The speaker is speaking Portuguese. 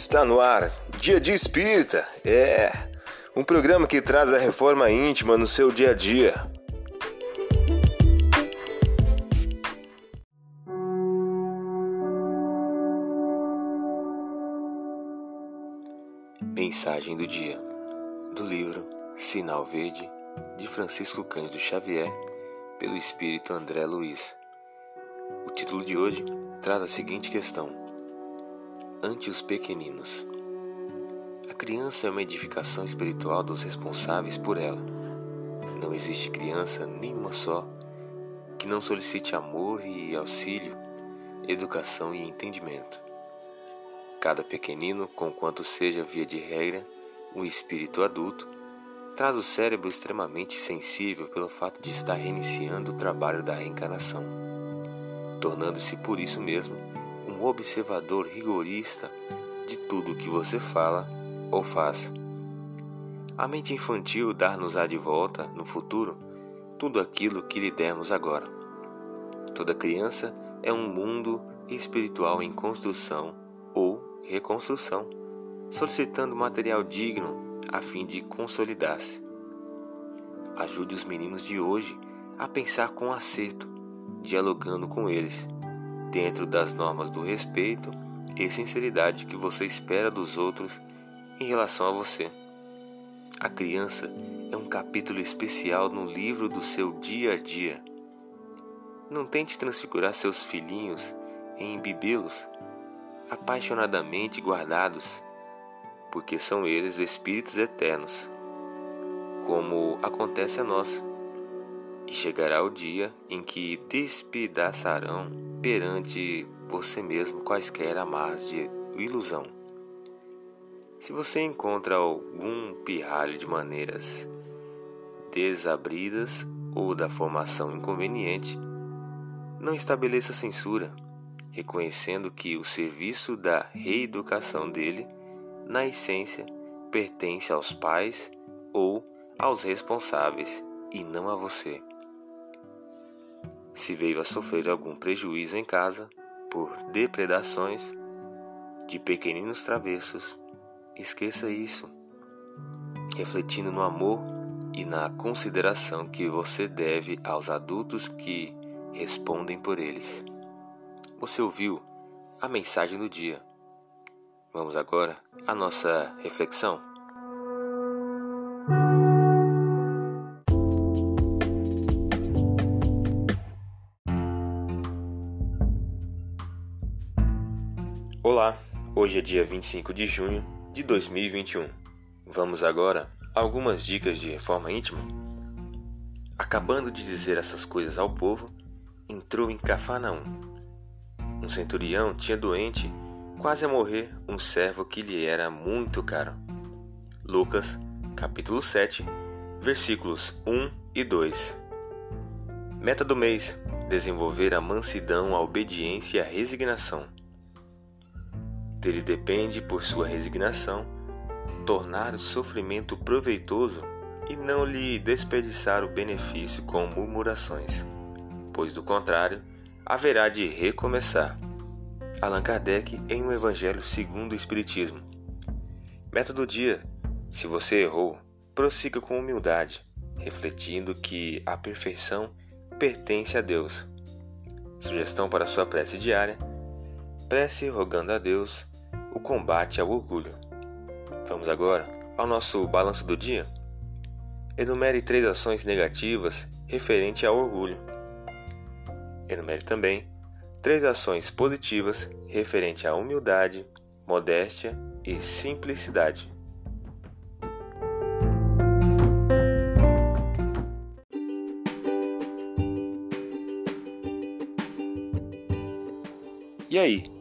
Está no ar, Dia de Espírita. É um programa que traz a reforma íntima no seu dia a dia. Mensagem do dia do livro Sinal Verde de Francisco Cândido Xavier, pelo espírito André Luiz. O título de hoje traz a seguinte questão: Ante os pequeninos. A criança é uma edificação espiritual dos responsáveis por ela. Não existe criança, nenhuma só, que não solicite amor e auxílio, educação e entendimento. Cada pequenino, conquanto seja via de regra um espírito adulto, traz o cérebro extremamente sensível pelo fato de estar reiniciando o trabalho da reencarnação, tornando-se por isso mesmo um observador rigorista de tudo o que você fala ou faz. A mente infantil dar-nos-á de volta, no futuro, tudo aquilo que lhe demos agora. Toda criança é um mundo espiritual em construção ou reconstrução, solicitando material digno a fim de consolidar-se. Ajude os meninos de hoje a pensar com acerto, dialogando com eles dentro das normas do respeito e sinceridade que você espera dos outros em relação a você. A criança é um capítulo especial no livro do seu dia a dia. Não tente transfigurar seus filhinhos em bibelos apaixonadamente guardados, porque são eles espíritos eternos, como acontece a nós. E chegará o dia em que despedaçarão perante você mesmo quaisquer amarras de ilusão. Se você encontra algum pirralho de maneiras desabridas ou da formação inconveniente, não estabeleça censura, reconhecendo que o serviço da reeducação dele, na essência, pertence aos pais ou aos responsáveis e não a você. Se veio a sofrer algum prejuízo em casa por depredações de pequeninos travessos, esqueça isso, refletindo no amor e na consideração que você deve aos adultos que respondem por eles. Você ouviu a mensagem do dia. Vamos agora à nossa reflexão. Olá, hoje é dia 25 de junho de 2021. Vamos agora a algumas dicas de reforma íntima. Acabando de dizer essas coisas ao povo, entrou em Cafarnaum. Um centurião tinha doente, quase a morrer, um servo que lhe era muito caro. Lucas, capítulo 7, versículos 1 e 2. Meta do mês: desenvolver a mansidão, a obediência e a resignação. Dele depende, por sua resignação, tornar o sofrimento proveitoso e não lhe desperdiçar o benefício com murmurações, pois do contrário, haverá de recomeçar. Allan Kardec em um Evangelho segundo o Espiritismo. Meta do dia: se você errou, prossiga com humildade, refletindo que a perfeição pertence a Deus. Sugestão para sua prece diária: prece rogando a Deus o combate ao orgulho. Vamos agora ao nosso balanço do dia? Enumere três ações negativas referente ao orgulho. Enumere também três ações positivas referente à humildade, modéstia e simplicidade. E aí,